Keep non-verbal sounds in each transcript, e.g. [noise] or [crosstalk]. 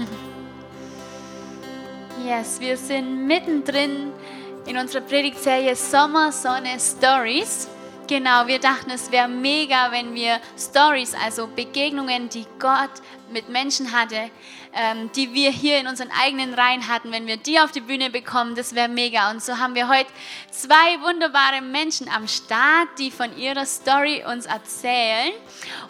[laughs] Yes, wir sind mittendrin in unserer Predigtserie Sommer, Sonne, Stories. Genau, wir dachten, es wäre mega, wenn wir Stories, also Begegnungen, die Gott mit Menschen hatte, ähm, die wir hier in unseren eigenen Reihen hatten, wenn wir die auf die Bühne bekommen, das wäre mega. Und so haben wir heute zwei wunderbare Menschen am Start, die von ihrer Story uns erzählen.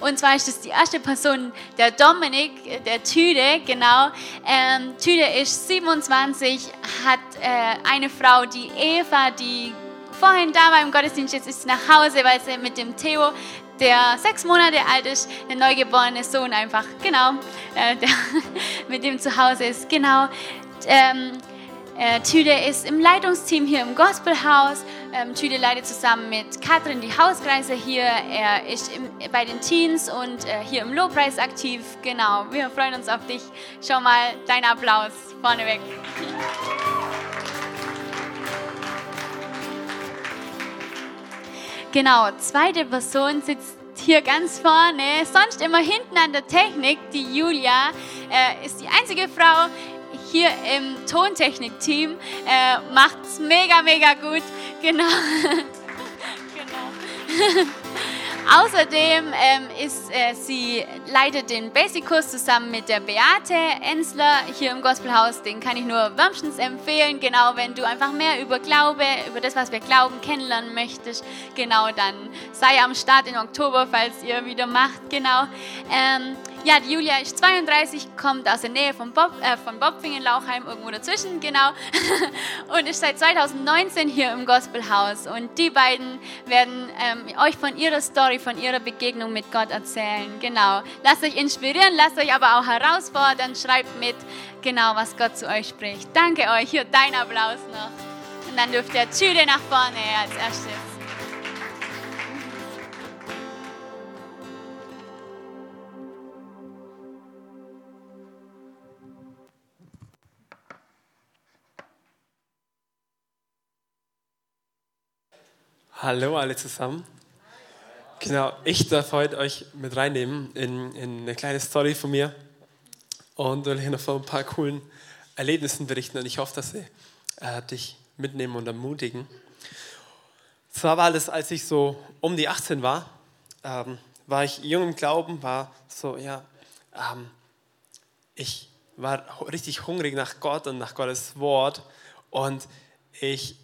Und zwar ist das die erste Person, der Dominik, der Tüde, genau. Ähm, Tüde ist 27, hat äh, eine Frau, die Eva, die vorhin da war im Gottesdienst, jetzt ist sie nach Hause, weil sie mit dem Theo, der sechs Monate alt ist, der neugeborene Sohn einfach, genau, äh, der [laughs] mit dem zu Hause ist, genau. Ähm, äh, Tüde ist im Leitungsteam hier im Gospelhaus. Ähm, Tüde leitet zusammen mit Katrin die Hauskreise hier. Er ist im, bei den Teens und äh, hier im Lobpreis aktiv. Genau, wir freuen uns auf dich. Schau mal, dein Applaus vorneweg. Genau, zweite Person sitzt hier ganz vorne, sonst immer hinten an der Technik. Die Julia äh, ist die einzige Frau hier im Tontechnik-Team, äh, macht es mega, mega gut. Genau. [laughs] genau. [laughs] Außerdem ähm, ist, äh, sie leitet den Basic-Kurs zusammen mit der Beate Ensler hier im Gospelhaus. Den kann ich nur wärmstens empfehlen. Genau, wenn du einfach mehr über Glaube, über das, was wir glauben, kennenlernen möchtest, genau, dann sei am Start in Oktober, falls ihr wieder macht. Genau. Ähm, ja, die Julia ist 32, kommt aus der Nähe von, Bob, äh, von Bobfingen, Lauchheim, irgendwo dazwischen, genau. [laughs] Und ist seit 2019 hier im Gospelhaus. Und die beiden werden ähm, euch von ihrer Story, von ihrer Begegnung mit Gott erzählen. Genau. Lasst euch inspirieren, lasst euch aber auch herausfordern, schreibt mit, genau, was Gott zu euch spricht. Danke euch. Hier dein Applaus noch. Und dann dürft ihr Tüde nach vorne als erstes. Hallo alle zusammen. Genau, ich darf heute euch mit reinnehmen in, in eine kleine Story von mir und will hier noch von ein paar coolen Erlebnissen berichten und ich hoffe, dass sie äh, dich mitnehmen und ermutigen. Zwar war das, als ich so um die 18 war, ähm, war ich jung im Glauben, war so, ja, ähm, ich war richtig hungrig nach Gott und nach Gottes Wort und ich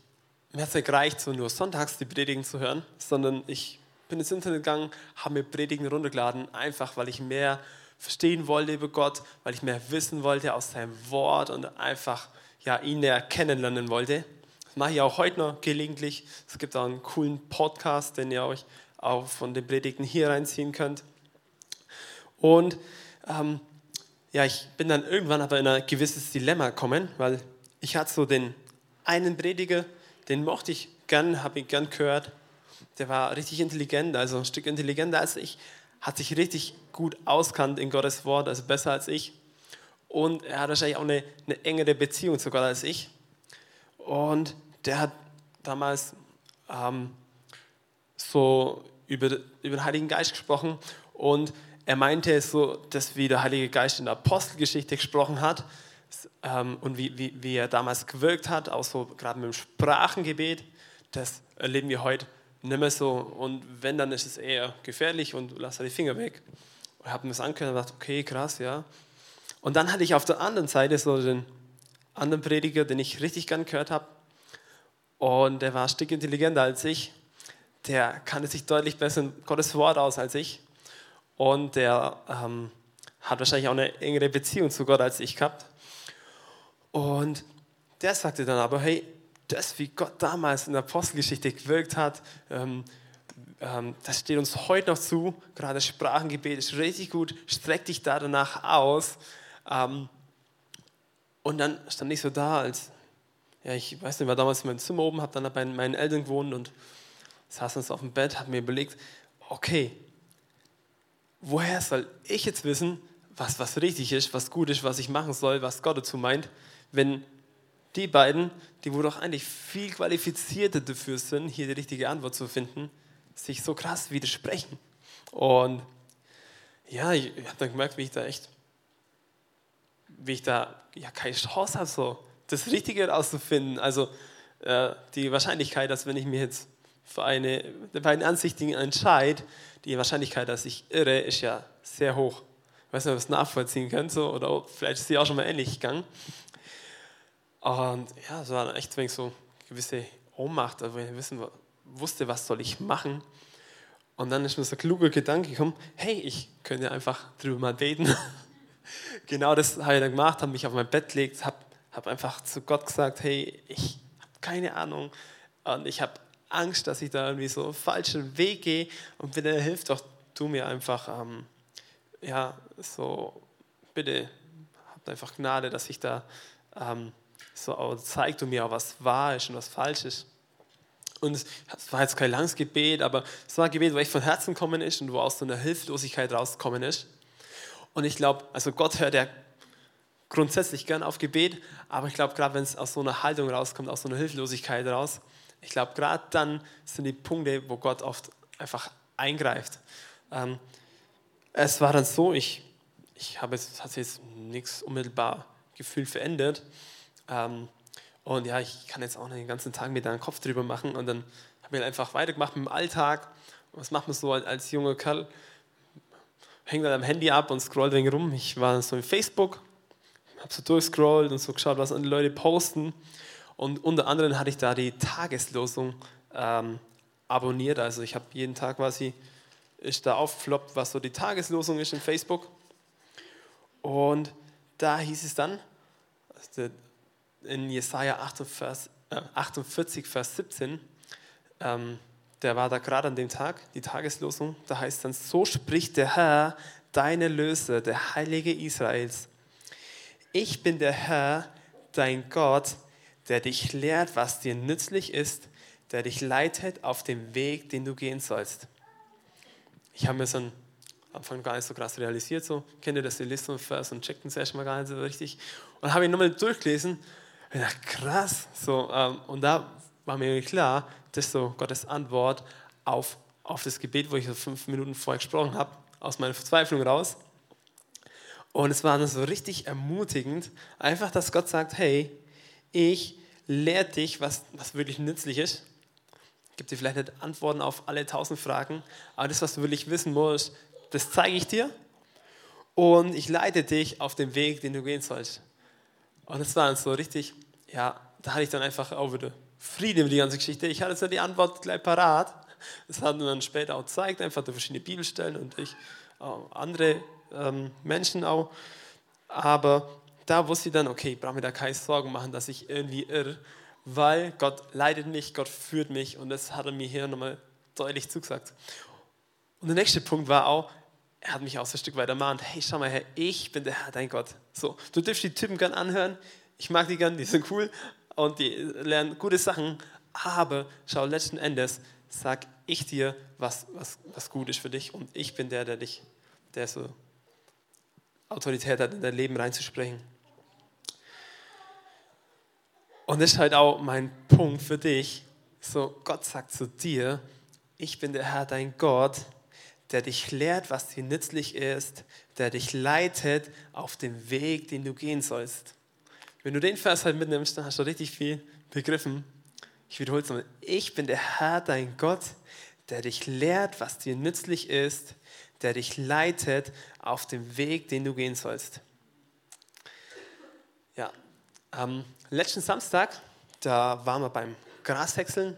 mir hat es nicht gereicht, so nur sonntags die Predigen zu hören, sondern ich bin ins Internet gegangen, habe mir Predigen runtergeladen, einfach weil ich mehr verstehen wollte über Gott, weil ich mehr wissen wollte aus seinem Wort und einfach ja, ihn näher kennenlernen wollte. Das mache ich auch heute noch gelegentlich. Es gibt auch einen coolen Podcast, den ihr euch auch von den Predigten hier reinziehen könnt. Und ähm, ja, ich bin dann irgendwann aber in ein gewisses Dilemma gekommen, weil ich hatte so den einen Prediger, den mochte ich gern, habe ich gern gehört. Der war richtig intelligent, also ein Stück intelligenter als ich, hat sich richtig gut auskannt in Gottes Wort, also besser als ich. Und er hat wahrscheinlich auch eine, eine engere Beziehung zu Gott als ich. Und der hat damals ähm, so über, über den Heiligen Geist gesprochen und er meinte so, dass wie der Heilige Geist in der Apostelgeschichte gesprochen hat, ähm, und wie, wie, wie er damals gewirkt hat, auch so gerade mit dem Sprachengebet, das erleben wir heute nicht mehr so. Und wenn, dann ist es eher gefährlich und lass da die Finger weg. Und habe mir das angehört und dachte, okay, krass, ja. Und dann hatte ich auf der anderen Seite so den anderen Prediger, den ich richtig gern gehört habe. Und der war ein Stück intelligenter als ich. Der kannte sich deutlich besser in Gottes Wort aus als ich. Und der ähm, hat wahrscheinlich auch eine engere Beziehung zu Gott als ich gehabt. Und der sagte dann aber, hey, das, wie Gott damals in der Apostelgeschichte gewirkt hat, ähm, ähm, das steht uns heute noch zu. Gerade Sprachengebet ist richtig gut. Streck dich da danach aus. Ähm, und dann stand ich so da, als, ja, ich weiß nicht, war damals in meinem Zimmer oben, habe dann bei meinen Eltern gewohnt und saß uns auf dem Bett, habe mir überlegt, okay, woher soll ich jetzt wissen, was, was richtig ist, was gut ist, was ich machen soll, was Gott dazu meint? Wenn die beiden, die wohl doch eigentlich viel qualifizierter dafür sind, hier die richtige Antwort zu finden, sich so krass widersprechen. Und ja, ich, habe dann gemerkt, wie ich da echt wie ich da ja keine Chance habe, so das Richtige herauszufinden. Also äh, die Wahrscheinlichkeit, dass wenn ich mich jetzt für eine der beiden Ansichten entscheide, die Wahrscheinlichkeit, dass ich irre, ist ja sehr hoch. Ich weiß nicht, ob ihr es nachvollziehen könnt, so, oder vielleicht ist sie auch schon mal ähnlich gegangen. Und ja, es war echt so eine gewisse Ohnmacht, also ich wissen, wusste, was soll ich machen. Und dann ist mir so ein kluger Gedanke gekommen, hey, ich könnte einfach drüber mal beten. [laughs] genau das habe ich dann gemacht, habe mich auf mein Bett gelegt, habe hab einfach zu Gott gesagt, hey, ich habe keine Ahnung und ich habe Angst, dass ich da irgendwie so einen falschen Weg gehe und bitte hilf doch du mir einfach, ähm, ja, so, bitte habt einfach Gnade, dass ich da ähm, so zeigt du mir auch, was wahr ist und was falsch ist. Und es war jetzt kein langes Gebet, aber es war ein Gebet, wo echt von Herzen gekommen ist und wo aus so einer Hilflosigkeit rausgekommen ist. Und ich glaube, also Gott hört ja grundsätzlich gern auf Gebet, aber ich glaube, gerade wenn es aus so einer Haltung rauskommt, aus so einer Hilflosigkeit raus, ich glaube, gerade dann sind die Punkte, wo Gott oft einfach eingreift. Ähm, es war dann so, ich, ich habe jetzt, jetzt nichts unmittelbar gefühlt verändert. Ähm, und ja, ich kann jetzt auch den ganzen Tag mit deinem Kopf drüber machen. Und dann habe ich einfach weitergemacht mit dem Alltag. Was macht man so als, junger Kerl? Hängt dann am Handy ab und scrollt wegen rum. Ich war so in Facebook, habe so durchscrollt und so geschaut, was andere Leute posten. Und unter anderem hatte ich da die Tageslosung ähm, abonniert. Also ich habe jeden Tag quasi, ist da aufgefloppt, was so die Tageslosung ist in Facebook. Und da hieß es dann, also in Jesaja 48, äh, 48 Vers 17, ähm, der war da gerade an dem Tag, die Tageslosung, da heißt dann, so spricht der Herr, deine Löse, der Heilige Israels. Ich bin der Herr, dein Gott, der dich lehrt, was dir nützlich ist, der dich leitet auf dem Weg, den du gehen sollst. Ich habe mir so am Anfang gar nicht so krass realisiert, so kennt ihr das, ihr lest so einen Vers und checkt es erstmal gar nicht so richtig. Und habe ihn nochmal durchgelesen ich dachte, krass. So, ähm, und da war mir klar, das ist so Gottes Antwort auf, auf das Gebet, wo ich so fünf Minuten vorher gesprochen habe, aus meiner Verzweiflung raus. Und es war dann so richtig ermutigend, einfach, dass Gott sagt, hey, ich lehre dich, was, was wirklich nützlich ist. Gebe dir vielleicht nicht Antworten auf alle tausend Fragen, aber das, was du wirklich wissen musst, das zeige ich dir. Und ich leite dich auf den Weg, den du gehen sollst. Und es war dann so richtig, ja, da hatte ich dann einfach auch wieder Frieden über die ganze Geschichte. Ich hatte so die Antwort gleich parat. Das hat mir dann später auch gezeigt, einfach durch verschiedene Bibelstellen und ich andere ähm, Menschen auch. Aber da wusste ich dann, okay, ich brauche mir da keine Sorgen machen, dass ich irgendwie irre, weil Gott leitet mich, Gott führt mich und das hat er mir hier nochmal deutlich zugesagt. Und der nächste Punkt war auch, er hat mich auch so ein Stück weit ermahnt, hey, schau mal her, ich bin der Herr, dein Gott. So, du dürfst die Typen gern anhören, ich mag die gern, die sind cool und die lernen gute Sachen, aber schau, letzten Endes sag ich dir, was, was, was gut ist für dich und ich bin der, der dich, der so Autorität hat, in dein Leben reinzusprechen. Und das ist halt auch mein Punkt für dich. So, Gott sagt zu dir, ich bin der Herr, dein Gott, der dich lehrt, was dir nützlich ist, der dich leitet auf dem Weg, den du gehen sollst. Wenn du den Vers halt mitnimmst, dann hast du richtig viel begriffen. Ich wiederhole es nochmal. Ich bin der Herr, dein Gott, der dich lehrt, was dir nützlich ist, der dich leitet auf dem Weg, den du gehen sollst. Ja, am letzten Samstag, da waren wir beim Grashäckseln.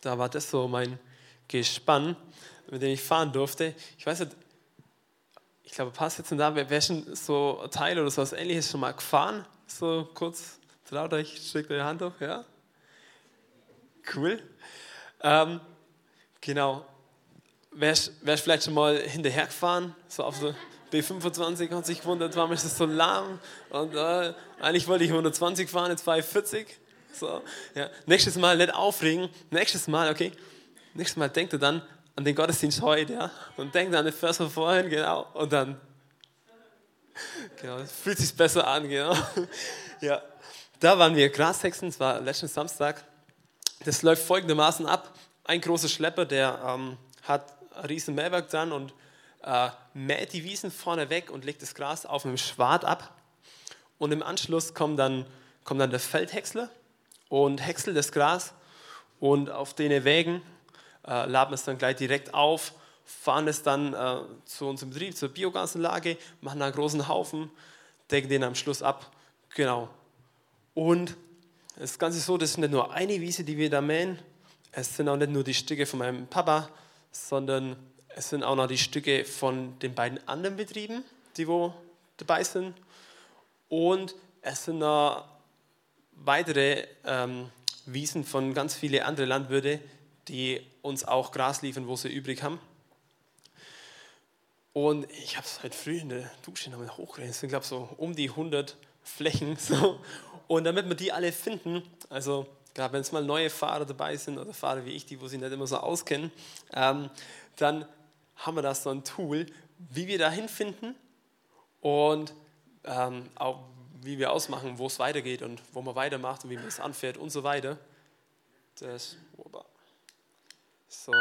Da war das so mein Gespann mit dem ich fahren durfte. Ich weiß nicht, ich glaube, passt jetzt da, wer, wer schon so Teil oder so was ähnliches schon mal gefahren? So kurz, traut euch, schickt eure Hand hoch, ja? Cool. Ähm, genau. Wer ist vielleicht schon mal hinterher gefahren? So auf so B25 hat sich gewundert, warum ist das so lahm? Und äh, eigentlich wollte ich 120 fahren, jetzt fahre ich 40. So, ja. Nächstes Mal nicht aufregen. Nächstes Mal, okay. Nächstes Mal denkt ihr dann, an den Gottesdienst heute, ja, und denkt an den Vers von vorhin, genau, und dann, genau, fühlt sich besser an, genau, [laughs] ja. Da waren wir Grashexen, es war letzten Samstag. Das läuft folgendermaßen ab. Ein großer Schlepper, der ähm, hat ein riesen Mähwerk dran und äh, mäht die Wiesen vorne weg und legt das Gras auf einem Schwad ab. und im Anschluss kommt dann, kommt dann der Feldhäcksler und häckselt das Gras und auf den Wägen äh, laden es dann gleich direkt auf, fahren es dann äh, zu unserem Betrieb, zur Biogasanlage, machen einen großen Haufen, decken den am Schluss ab. Genau. Und das Ganze ist so, das ist nicht nur eine Wiese, die wir da mähen, es sind auch nicht nur die Stücke von meinem Papa, sondern es sind auch noch die Stücke von den beiden anderen Betrieben, die wo dabei sind. Und es sind noch weitere ähm, Wiesen von ganz vielen anderen Landwirten, die uns auch Gras liefern, wo sie übrig haben. Und ich habe es heute früh in der Dusche nochmal hochgerechnet. Es sind, glaube ich, so um die 100 Flächen. [laughs] So. Und damit wir die alle finden, also gerade wenn es mal neue Fahrer dabei sind oder Fahrer wie ich, die wo sich nicht immer so auskennen, ähm, dann haben wir da so ein Tool, wie wir da hinfinden und ähm, auch wie wir ausmachen, wo es weitergeht und wo man weitermacht und wie man es anfährt und so weiter. Das, so,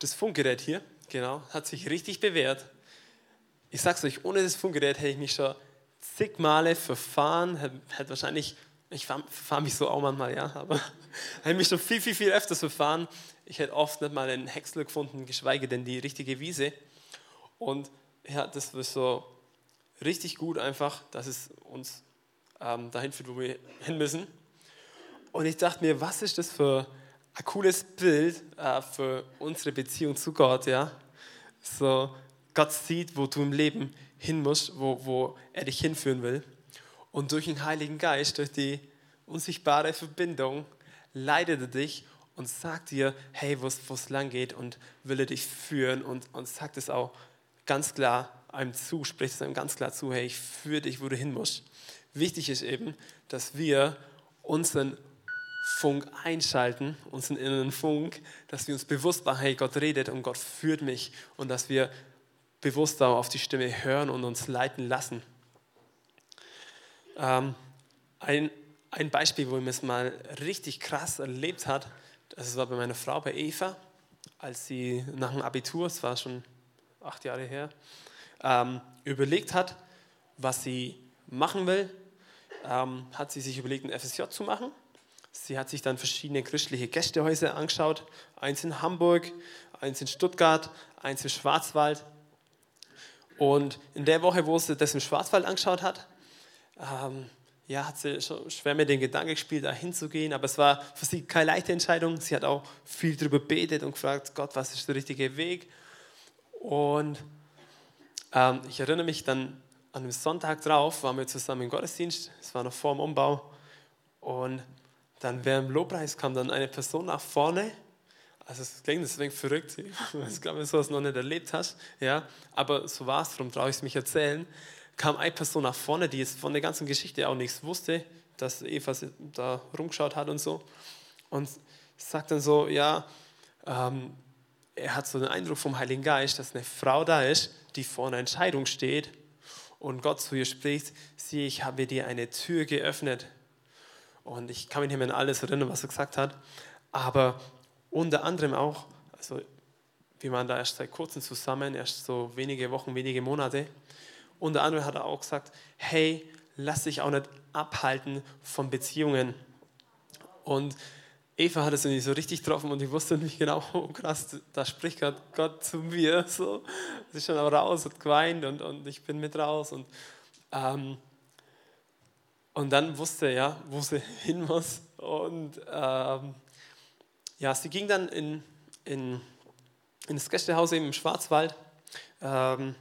das Funkgerät hier, genau, hat sich richtig bewährt. Ich sag's euch, ohne das Funkgerät hätte ich mich schon zig Male verfahren, hätte, wahrscheinlich, ich verfahre mich so auch manchmal, ja, aber [laughs] hätte mich schon viel, viel, viel öfters verfahren. Ich hätte oft nicht mal einen Häcksler gefunden, geschweige denn die richtige Wiese. Und ja, das war so richtig gut einfach, dass es uns ähm, dahin führt, wo wir hin müssen. Und ich dachte mir, was ist das für ein cooles Bild äh, für unsere Beziehung zu Gott, ja? So, Gott sieht, wo du im Leben hin musst, wo, wo er dich hinführen will. Und durch den Heiligen Geist, durch die unsichtbare Verbindung, leitet er dich und sagt dir, hey, wo es lang geht und will er dich führen und, und sagt es auch ganz klar einem zu, spricht es einem ganz klar zu, hey, ich führe dich, wo du hin musst. Wichtig ist eben, dass wir unseren Funk einschalten, unseren inneren Funk, dass wir uns bewusst machen, hey, Gott redet und Gott führt mich und dass wir bewusst auf die Stimme hören und uns leiten lassen. Ähm, ein, ein Beispiel, wo man es mal richtig krass erlebt hat, das war bei meiner Frau, bei Eva, als sie nach dem Abitur, es war schon acht Jahre her, ähm, überlegt hat, was sie machen will, ähm, hat sie sich überlegt, ein FSJ zu machen. Sie hat sich dann verschiedene christliche Gästehäuser angeschaut, eins in Hamburg, eins in Stuttgart, eins im Schwarzwald. Und in der Woche, wo sie das im Schwarzwald angeschaut hat, ähm, ja, hat sie schon schwer mit dem Gedanken gespielt, da hinzugehen, aber es war für sie keine leichte Entscheidung. Sie hat auch viel darüber betet und gefragt, Gott, was ist der richtige Weg? Und ähm, ich erinnere mich dann an dem Sonntag drauf, waren wir zusammen im Gottesdienst, es war noch vor dem Umbau. Und dann während dem Lobpreis kam dann eine Person nach vorne. Also es klingt deswegen verrückt, ich glaube, dass du das noch nicht erlebt hast. Ja? Aber so war es, darum traue ich es mich erzählen. Kam eine Person nach vorne, die jetzt von der ganzen Geschichte auch nichts wusste, dass Eva da rumgeschaut hat und so. Und sagt dann so, ja, ähm, er hat so den Eindruck vom Heiligen Geist, dass eine Frau da ist, die vor einer Entscheidung steht und Gott zu ihr spricht, sieh, ich habe dir eine Tür geöffnet. Und ich kann mich nicht mehr an alles erinnern, was er gesagt hat, aber unter anderem auch, also wir waren da erst seit kurzem zusammen, erst so wenige Wochen, wenige Monate, unter anderem hat er auch gesagt, hey, lass dich auch nicht abhalten von Beziehungen. Und Eva hat es nicht so richtig getroffen und ich wusste nicht genau, [laughs] oh krass, da spricht gerade Gott zu mir. So. Sie ist schon auch raus, hat geweint und, und ich bin mit raus. Und, ähm, und dann wusste er, wo sie [laughs] hin muss. Und ähm, ja, sie ging dann in, in, in das Gästehaus eben im Schwarzwald, ähm,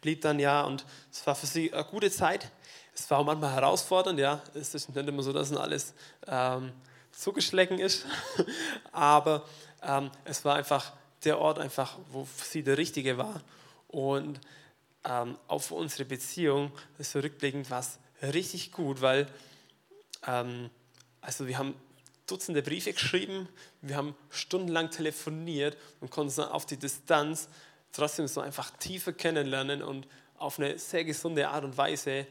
blieb dann ja und es war für sie eine gute Zeit. Es war auch manchmal herausfordernd, ja. Es ist nicht immer so, dass alles. Ähm, zugeschlagen ist. [laughs] Aber ähm, es war einfach der Ort, einfach, wo sie der Richtige war. Und ähm, auch für unsere Beziehung ist rückblickend was richtig gut, weil ähm, also wir haben Dutzende Briefe geschrieben, wir haben stundenlang telefoniert und konnten auf die Distanz trotzdem so einfach tiefer kennenlernen und auf eine sehr gesunde Art und Weise.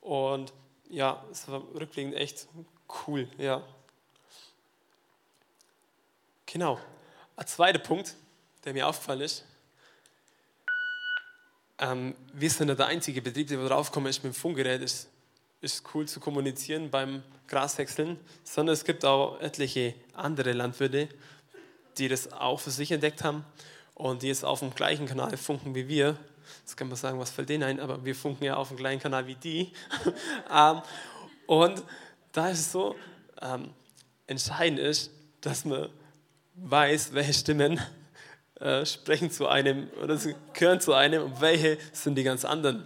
Und ja, es war rückblickend echt cool, ja. Genau. Ein zweiter Punkt, der mir aufgefallen ist, ähm, wir sind ja der einzige Betrieb, der draufgekommen ist mit dem Funkgerät, ist, ist cool zu kommunizieren beim Grashäckseln, sondern es gibt auch etliche andere Landwirte, die das auch für sich entdeckt haben und die jetzt auf dem gleichen Kanal funken wie wir. Jetzt kann man sagen, was fällt denen ein, aber wir funken ja auf dem gleichen Kanal wie die. [laughs] Ähm, und da ist es so, ähm, entscheidend ist, dass man weiß, welche Stimmen äh, sprechen zu einem oder gehören zu einem und welche sind die ganz anderen.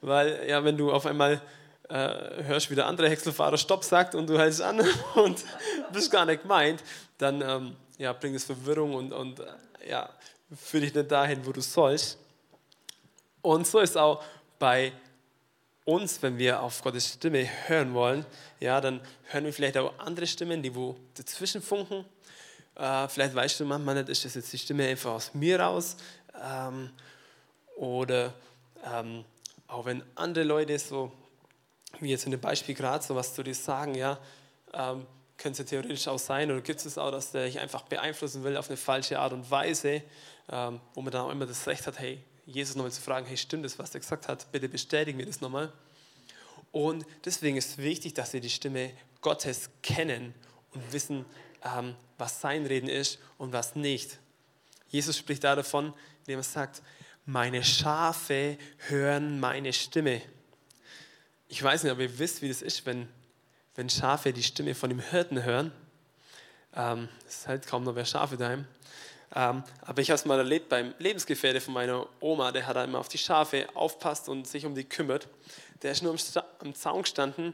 Weil ja, wenn du auf einmal äh, hörst, wie der andere Häckselfahrer Stopp sagt und du hältst an [laughs] und bist gar nicht gemeint, dann ähm, ja, bringt es Verwirrung und, und äh, ja, führt dich nicht dahin, wo du sollst. Und so ist auch bei uns, wenn wir auf Gottes Stimme hören wollen, ja, dann hören wir vielleicht auch andere Stimmen, die wo dazwischen funken. Äh, vielleicht weißt du manchmal nicht, ist das jetzt die Stimme einfach aus mir raus? Ähm, oder ähm, auch wenn andere Leute so, wie jetzt in dem Beispiel gerade, so was zu dir sagen, ja, ähm, könnte es ja theoretisch auch sein, oder gibt es auch, dass der dich einfach beeinflussen will auf eine falsche Art und Weise, ähm, wo man dann auch immer das Recht hat, hey, Jesus nochmal zu fragen, hey, stimmt das, was er gesagt hat? Bitte bestätigen wir das nochmal. Und deswegen ist wichtig, dass wir die Stimme Gottes kennen und wissen, ähm, was sein Reden ist und was nicht. Jesus spricht da davon, indem er sagt, meine Schafe hören meine Stimme. Ich weiß nicht, ob ihr wisst, wie das ist, wenn, wenn Schafe die Stimme von dem Hirten hören. Ähm, es ist halt kaum noch wer Schafe daheim. Ähm, aber ich habe es mal erlebt beim Lebensgefährte von meiner Oma, der hat immer auf die Schafe aufpasst und sich um die kümmert. Der ist nur am, am Zaun gestanden,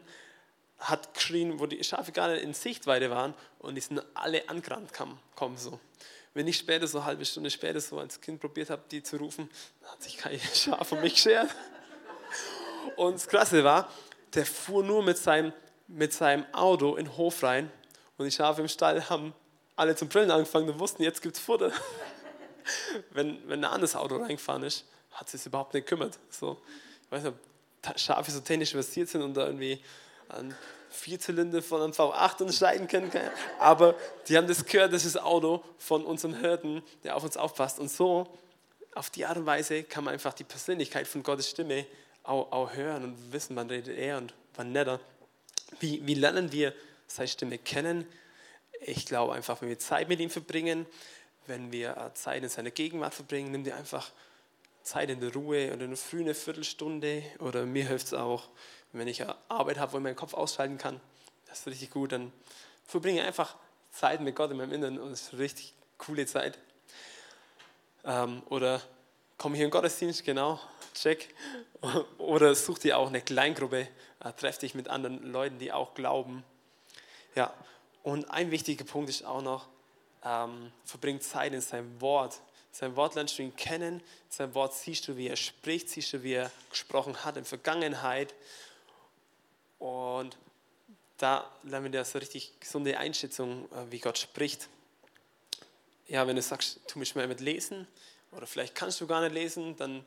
hat geschrien, wo die Schafe gar nicht in Sichtweite waren und die sind alle angerannt kommen so. Wenn ich später, so eine halbe Stunde später, so als Kind probiert habe, die zu rufen, hat sich kein [laughs] Schaf um mich geschert. Und das Krasse war, der fuhr nur mit seinem, mit seinem Auto in den Hof rein und die Schafe im Stall haben alle zum Brillen angefangen und wussten, jetzt gibt es Futter. [laughs] wenn, wenn ein anderes Auto reingefahren ist, hat sich überhaupt nicht gekümmert. So, ich weiß nicht, ob Schafe so technisch versiert sind und da irgendwie an Vierzylinder von einem V8 unterscheiden können. Aber die haben das gehört, das ist das Auto von unserem Hirten, der auf uns aufpasst. Und so, auf die Art und Weise, kann man einfach die Persönlichkeit von Gottes Stimme auch, auch hören und wissen, wann redet er und wann nicht. Wie, wie lernen wir seine Stimme kennen? Ich glaube einfach, wenn wir Zeit mit ihm verbringen, wenn wir äh, Zeit in seiner Gegenwart verbringen, nimm dir einfach Zeit in der Ruhe oder eine frühe Viertelstunde. Oder mir hilft es auch, wenn ich Arbeit habe, wo ich meinen Kopf ausschalten kann. Das ist richtig gut. Dann verbringe einfach Zeit mit Gott in meinem Inneren und es ist eine richtig coole Zeit. Ähm, oder komme hier in den Gottesdienst, genau, check. [laughs] Oder such dir auch eine Kleingruppe, äh, treff dich mit anderen Leuten, die auch glauben. Ja, und ein wichtiger Punkt ist auch noch, ähm, verbring Zeit in seinem Wort. Sein Wort lernst du ihn kennen, sein Wort siehst du, wie er spricht, siehst du, wie er gesprochen hat in Vergangenheit. Und da lernen wir so richtig gesunde Einschätzung, äh, wie Gott spricht. Ja, wenn du sagst, tu mich mal mit lesen, oder vielleicht kannst du gar nicht lesen, dann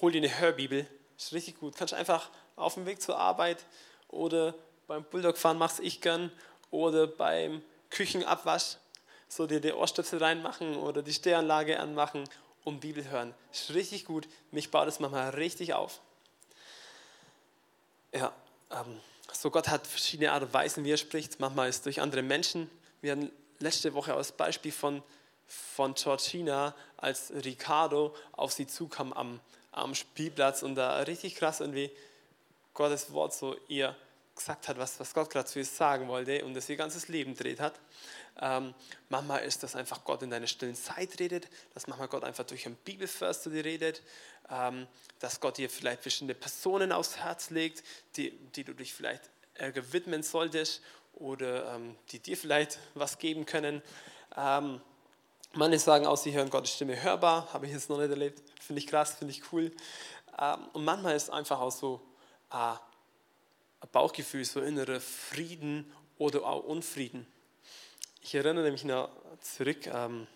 hol dir eine Hörbibel. Ist richtig gut. Kannst einfach auf dem Weg zur Arbeit oder beim Bulldog fahren, mach's ich gern oder beim Küchenabwasch so dir die Ohrstöpsel reinmachen oder die Stehanlage anmachen und Bibel hören. Ist richtig gut. Mich baut es manchmal richtig auf. Ja, ähm, so Gott hat verschiedene Art und Weisen, wie er spricht. Manchmal ist es durch andere Menschen. Wir hatten letzte Woche als Beispiel von, von Georgina, als Ricardo auf sie zukam am, am Spielplatz und da richtig krass irgendwie Gottes Wort so ihr gesagt hat, was, was Gott gerade zu ihr sagen wollte und das ihr ganzes Leben dreht hat. Ähm, manchmal ist das einfach Gott in deiner stillen Zeit redet, dass manchmal Gott einfach durch einen Bibelvers zu dir redet, ähm, dass Gott dir vielleicht bestimmte Personen aufs Herz legt, die, die du dich vielleicht Ärger widmen solltest oder ähm, die dir vielleicht was geben können. Ähm, manche sagen auch, sie hören Gottes Stimme hörbar, habe ich jetzt noch nicht erlebt, finde ich krass, finde ich cool. Ähm, und manchmal ist einfach auch so, ah, Bauchgefühl, so innerer Frieden oder auch Unfrieden. Ich erinnere mich noch zurück, ähm,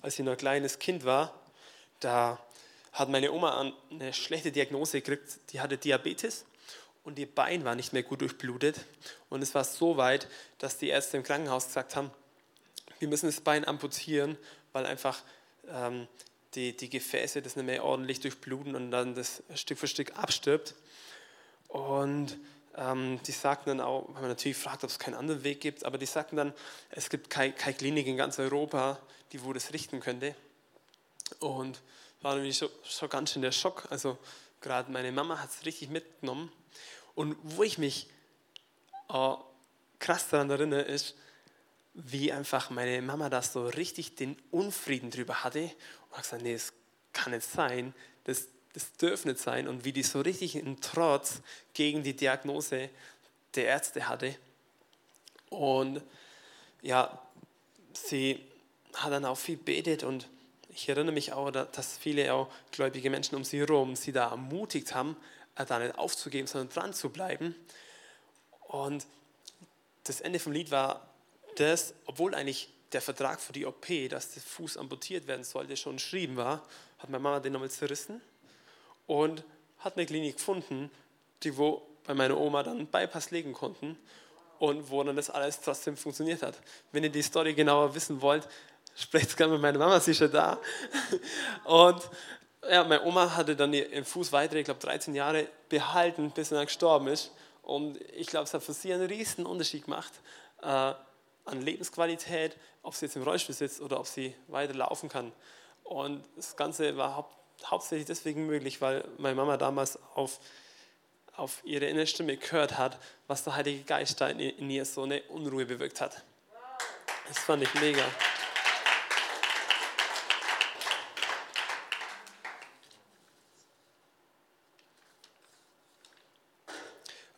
als ich noch ein kleines Kind war, da hat meine Oma eine schlechte Diagnose gekriegt, die hatte Diabetes und ihr Bein war nicht mehr gut durchblutet und es war so weit, dass die Ärzte im Krankenhaus gesagt haben, wir müssen das Bein amputieren, weil einfach ähm, die, die Gefäße das nicht mehr ordentlich durchbluten und dann das Stück für Stück abstirbt. Und ähm, die sagten dann auch, wenn man natürlich fragt, ob es keinen anderen Weg gibt, aber die sagten dann, es gibt keine, keine Klinik in ganz Europa, die wo das richten könnte. Und war nämlich schon, schon ganz schön der Schock. Also gerade meine Mama hat es richtig mitgenommen. Und wo ich mich äh, krass daran erinnere, ist, wie einfach meine Mama das so richtig den Unfrieden drüber hatte und hat gesagt, nee, das kann nicht sein, das, das dürfte nicht sein und wie die so richtig in Trotz gegen die Diagnose der Ärzte hatte. Und ja, sie hat dann auch viel betet und ich erinnere mich auch, dass viele auch gläubige Menschen um sie herum sie da ermutigt haben, äh, da nicht aufzugeben, sondern dran zu bleiben. Und das Ende vom Lied war das, obwohl eigentlich der Vertrag für die OP, dass der Fuß amputiert werden sollte, schon geschrieben war, hat meine Mama den nochmal zerrissen und hat eine Klinik gefunden, die wo bei meiner Oma dann Bypass legen konnten und wo dann das alles trotzdem funktioniert hat. Wenn ihr die Story genauer wissen wollt, sprecht gerne mit meiner Mama, sie ist ja da. [laughs] Und ja, meine Oma hatte dann ihren Fuß weiter, ich glaube 13 Jahre behalten, bis sie dann gestorben ist. Und ich glaube, es hat für sie einen riesen Unterschied gemacht äh, an Lebensqualität, ob sie jetzt im Rollstuhl sitzt oder ob sie weiter laufen kann. Und das Ganze war hau hauptsächlich deswegen möglich, weil meine Mama damals auf, auf ihre innere Stimme gehört hat, was der Heilige Geist da in, in ihr so eine Unruhe bewirkt hat. Das fand ich mega.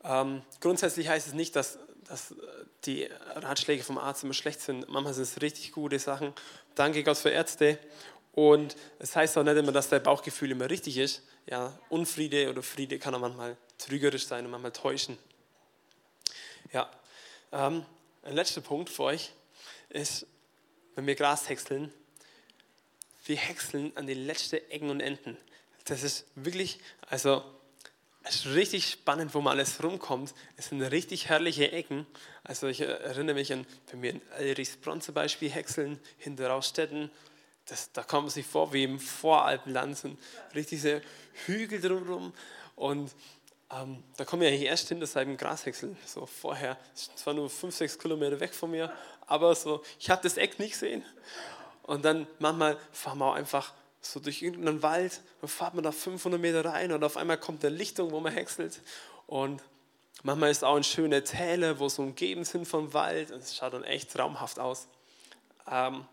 Ähm, grundsätzlich heißt es nicht, dass, dass die Ratschläge vom Arzt immer schlecht sind. Manchmal sind es richtig gute Sachen. Danke Gott für Ärzte. Und es heißt auch nicht immer, dass dein Bauchgefühl immer richtig ist. Ja, Unfriede oder Friede kann auch manchmal trügerisch sein und manchmal täuschen. Ja, ähm, ein letzter Punkt für euch ist, wenn wir Gras häckseln, wir häckseln an den letzten Ecken und Enden. Das ist wirklich, also es ist richtig spannend, wo man alles rumkommt. Es sind richtig herrliche Ecken. Also ich erinnere mich an, wenn wir in Elrichsbronn zum Beispiel häckseln, hinter Raustetten, das, da kommt man sich vor wie im Voralpenland, sind richtig diese Hügel drumherum. Und ähm, da komme ich eigentlich erst hin, das beim Grashäckseln. So vorher, zwar nur 5, 6 Kilometer weg von mir, aber so, ich habe das Eck nicht gesehen. Und dann manchmal fahren wir auch einfach so durch irgendeinen Wald, dann fährt man da 500 Meter rein und auf einmal kommt eine Lichtung, wo man häckselt. Und manchmal ist auch ein schöne Täler, wo so umgeben sind vom Wald. Und es schaut dann echt traumhaft aus. Ähm,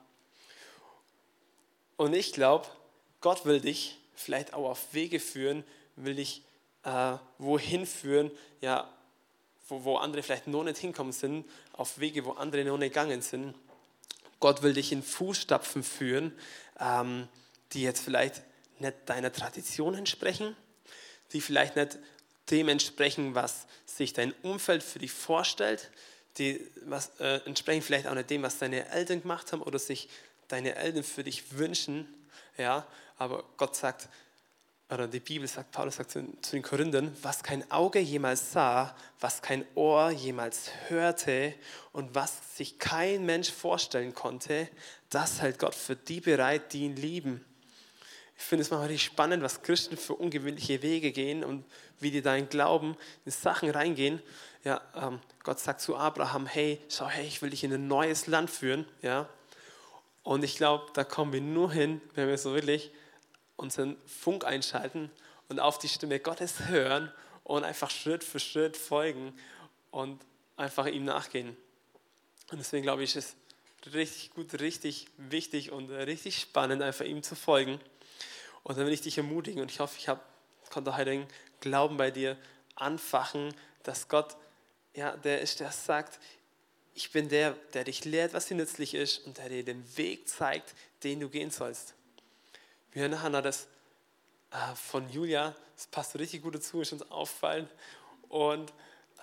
und ich glaube, Gott will dich vielleicht auch auf Wege führen, will dich äh, wohin führen, ja, wo, wo andere vielleicht noch nicht hinkommen sind, auf Wege, wo andere noch nicht gegangen sind. Gott will dich in Fußstapfen führen. Ähm, die jetzt vielleicht nicht deiner Tradition entsprechen, die vielleicht nicht dem entsprechen, was sich dein Umfeld für dich vorstellt, die was, äh, entsprechen vielleicht auch nicht dem, was deine Eltern gemacht haben oder sich deine Eltern für dich wünschen. Ja, aber Gott sagt, oder die Bibel sagt, Paulus sagt zu, zu den Korinthern, was kein Auge jemals sah, was kein Ohr jemals hörte und was sich kein Mensch vorstellen konnte, das hält Gott für die bereit, die ihn lieben. Ich finde es manchmal richtig spannend, was Christen für ungewöhnliche Wege gehen und wie die da in Glauben in Sachen reingehen. Ja, ähm, Gott sagt zu Abraham, hey, schau, hey, ich will dich in ein neues Land führen. Ja, und ich glaube, da kommen wir nur hin, wenn wir so wirklich unseren Funk einschalten und auf die Stimme Gottes hören und einfach Schritt für Schritt folgen und einfach ihm nachgehen. Und deswegen glaube ich, ist es richtig gut, richtig wichtig und richtig spannend, einfach ihm zu folgen. Und dann will ich dich ermutigen und ich hoffe, ich hab, konnte heute den Glauben bei dir anfachen, dass Gott, ja, der ist, der sagt, ich bin der, der dich lehrt, was dir nützlich ist und der dir den Weg zeigt, den du gehen sollst. Wir hören nachher das äh, von Julia, das passt so richtig gut dazu, ist uns auffallen. Und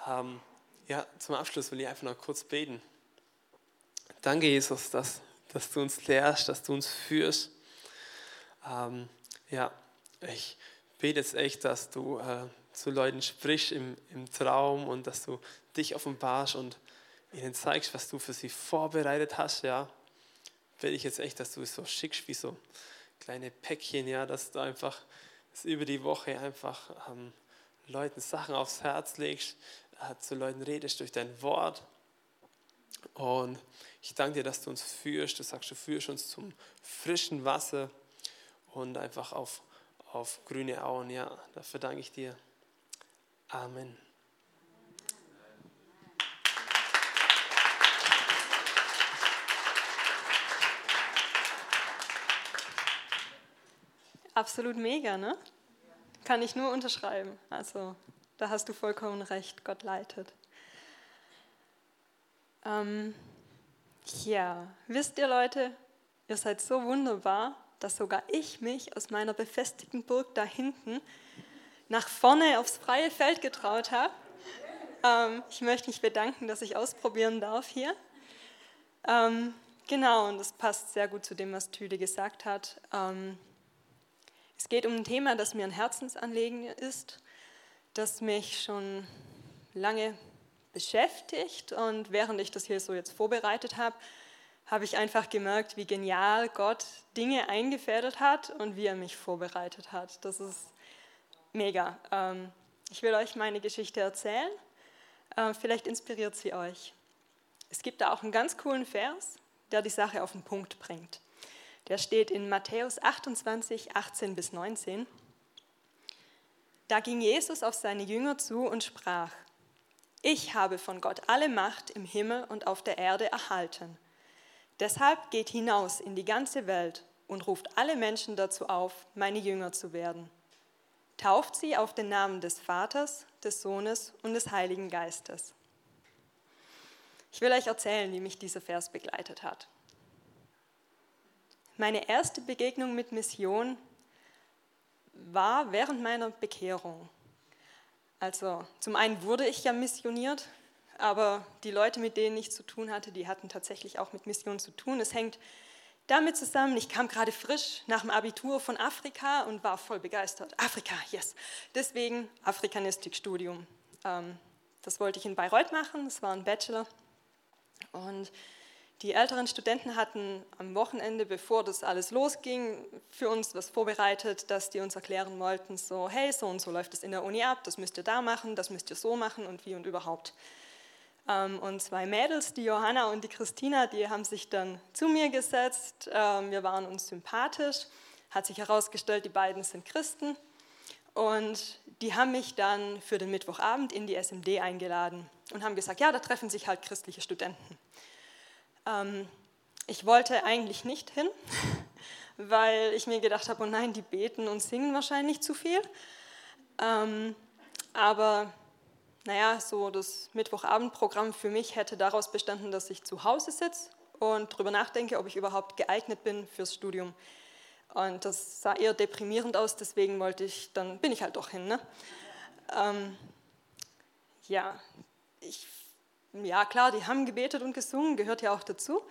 ähm, ja, zum Abschluss will ich einfach noch kurz beten. Danke, Jesus, dass, dass du uns lehrst, dass du uns führst. Ähm, ja, ich bete jetzt echt, dass du äh, zu Leuten sprichst im, im Traum und dass du dich offenbarst und ihnen zeigst, was du für sie vorbereitet hast, ja. Bete ich jetzt echt, dass du es so schickst wie so kleine Päckchen, ja, dass du einfach dass über die Woche einfach ähm, Leuten Sachen aufs Herz legst, äh, zu Leuten redest durch dein Wort. Und ich danke dir, dass du uns führst. Du sagst, du führst uns zum frischen Wasser und einfach auf, auf grüne Auen. Ja, dafür danke ich dir. Amen. Absolut mega, ne? Kann ich nur unterschreiben. Also, da hast du vollkommen recht. Gott leitet. Ähm, ja, wisst ihr Leute, ihr seid so wunderbar, dass sogar ich mich aus meiner befestigten Burg da hinten nach vorne aufs freie Feld getraut habe. Ähm, ich möchte mich bedanken, dass ich ausprobieren darf hier. Ähm, genau, und das passt sehr gut zu dem, was Tüde gesagt hat. Ähm, es geht um ein Thema, das mir ein Herzensanliegen ist, das mich schon lange beschäftigt. Und während ich das hier so jetzt vorbereitet habe, habe ich einfach gemerkt, wie genial Gott Dinge eingefädelt hat und wie er mich vorbereitet hat. Das ist mega. Ähm, ich will euch meine Geschichte erzählen. Äh, vielleicht inspiriert sie euch. Es gibt da auch einen ganz coolen Vers, der die Sache auf den Punkt bringt. Der steht in Matthäus 28, 18 bis 19. Da ging Jesus auf seine Jünger zu und sprach, ich habe von Gott alle Macht im Himmel und auf der Erde erhalten. Deshalb geht hinaus in die ganze Welt und ruft alle Menschen dazu auf, meine Jünger zu werden. Tauft sie auf den Namen des Vaters, des Sohnes und des Heiligen Geistes. Ich will euch erzählen, wie mich dieser Vers begleitet hat. Meine erste Begegnung mit Mission war während meiner Bekehrung. Also zum einen wurde ich ja missioniert, aber die Leute, mit denen ich zu tun hatte, die hatten tatsächlich auch mit Mission zu tun. Es hängt damit zusammen, ich kam gerade frisch nach dem Abitur von Afrika und war voll begeistert. Afrika, yes. Deswegen Afrikanistikstudium. Ähm, das wollte ich in Bayreuth machen, das war ein Bachelor. Und die älteren Studenten hatten am Wochenende, bevor das alles losging, für uns was vorbereitet, dass die uns erklären wollten, so, hey, so und so läuft es in der Uni ab, das müsst ihr da machen, das müsst ihr so machen und wie und überhaupt. Ähm, und zwei Mädels, die Johanna und die Christina, die haben sich dann zu mir gesetzt. Ähm, wir waren uns sympathisch. Hat sich herausgestellt, die beiden sind Christen. Und die haben mich dann für den Mittwochabend in die SMD eingeladen und haben gesagt, ja, da treffen sich halt christliche Studenten. Ähm, ich wollte eigentlich nicht hin, [laughs] weil ich mir gedacht habe, oh nein, die beten und singen wahrscheinlich zu viel. Aber naja, so das Mittwochabendprogramm für mich hätte daraus bestanden, dass ich zu Hause sitze und darüber nachdenke, ob ich überhaupt geeignet bin fürs Studium. Und das sah eher deprimierend aus, deswegen wollte ich, dann bin ich halt doch hin. Ne? Ähm, ja, ich ja klar, die haben gebetet und gesungen, gehört ja auch dazu,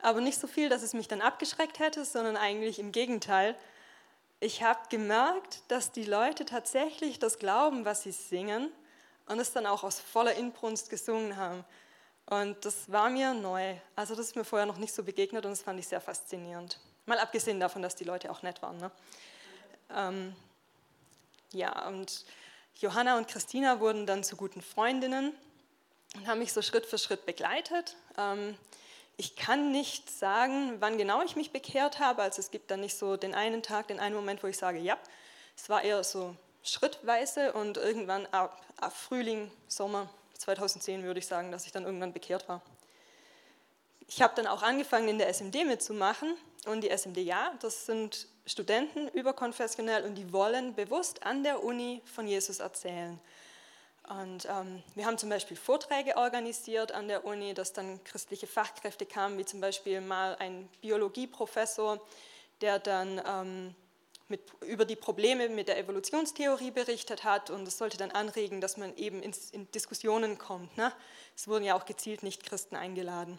aber nicht so viel, dass es mich dann abgeschreckt hätte, sondern eigentlich im Gegenteil. Ich habe gemerkt, dass die Leute tatsächlich das glauben, was sie singen und es dann auch aus voller Inbrunst gesungen haben. Und das war mir neu. Also das ist mir vorher noch nicht so begegnet und das fand ich sehr faszinierend. Mal abgesehen davon, dass die Leute auch nett waren. Ne? Ähm, ja, und Johanna und Christina wurden dann zu guten Freundinnen und haben mich so Schritt für Schritt begleitet. Ähm, ich kann nicht sagen, wann genau ich mich bekehrt habe. Also es gibt dann nicht so den einen Tag, den einen Moment, wo ich sage, ja, es war eher so schrittweise und irgendwann ab, Frühling, Sommer 2010 würde ich sagen, dass ich dann irgendwann bekehrt war. Ich habe dann auch angefangen, in der SMD mitzumachen. Und die SMD, ja, das sind Studenten überkonfessionell und die wollen bewusst an der Uni von Jesus erzählen. Und ähm, wir haben zum Beispiel Vorträge organisiert an der Uni, dass dann christliche Fachkräfte kamen, wie zum Beispiel mal ein Biologieprofessor, der dann ähm, mit, über die Probleme mit der Evolutionstheorie berichtet hat und es sollte dann anregen, dass man eben in, in Diskussionen kommt. Ne? Es wurden ja auch gezielt Nicht-Christen eingeladen.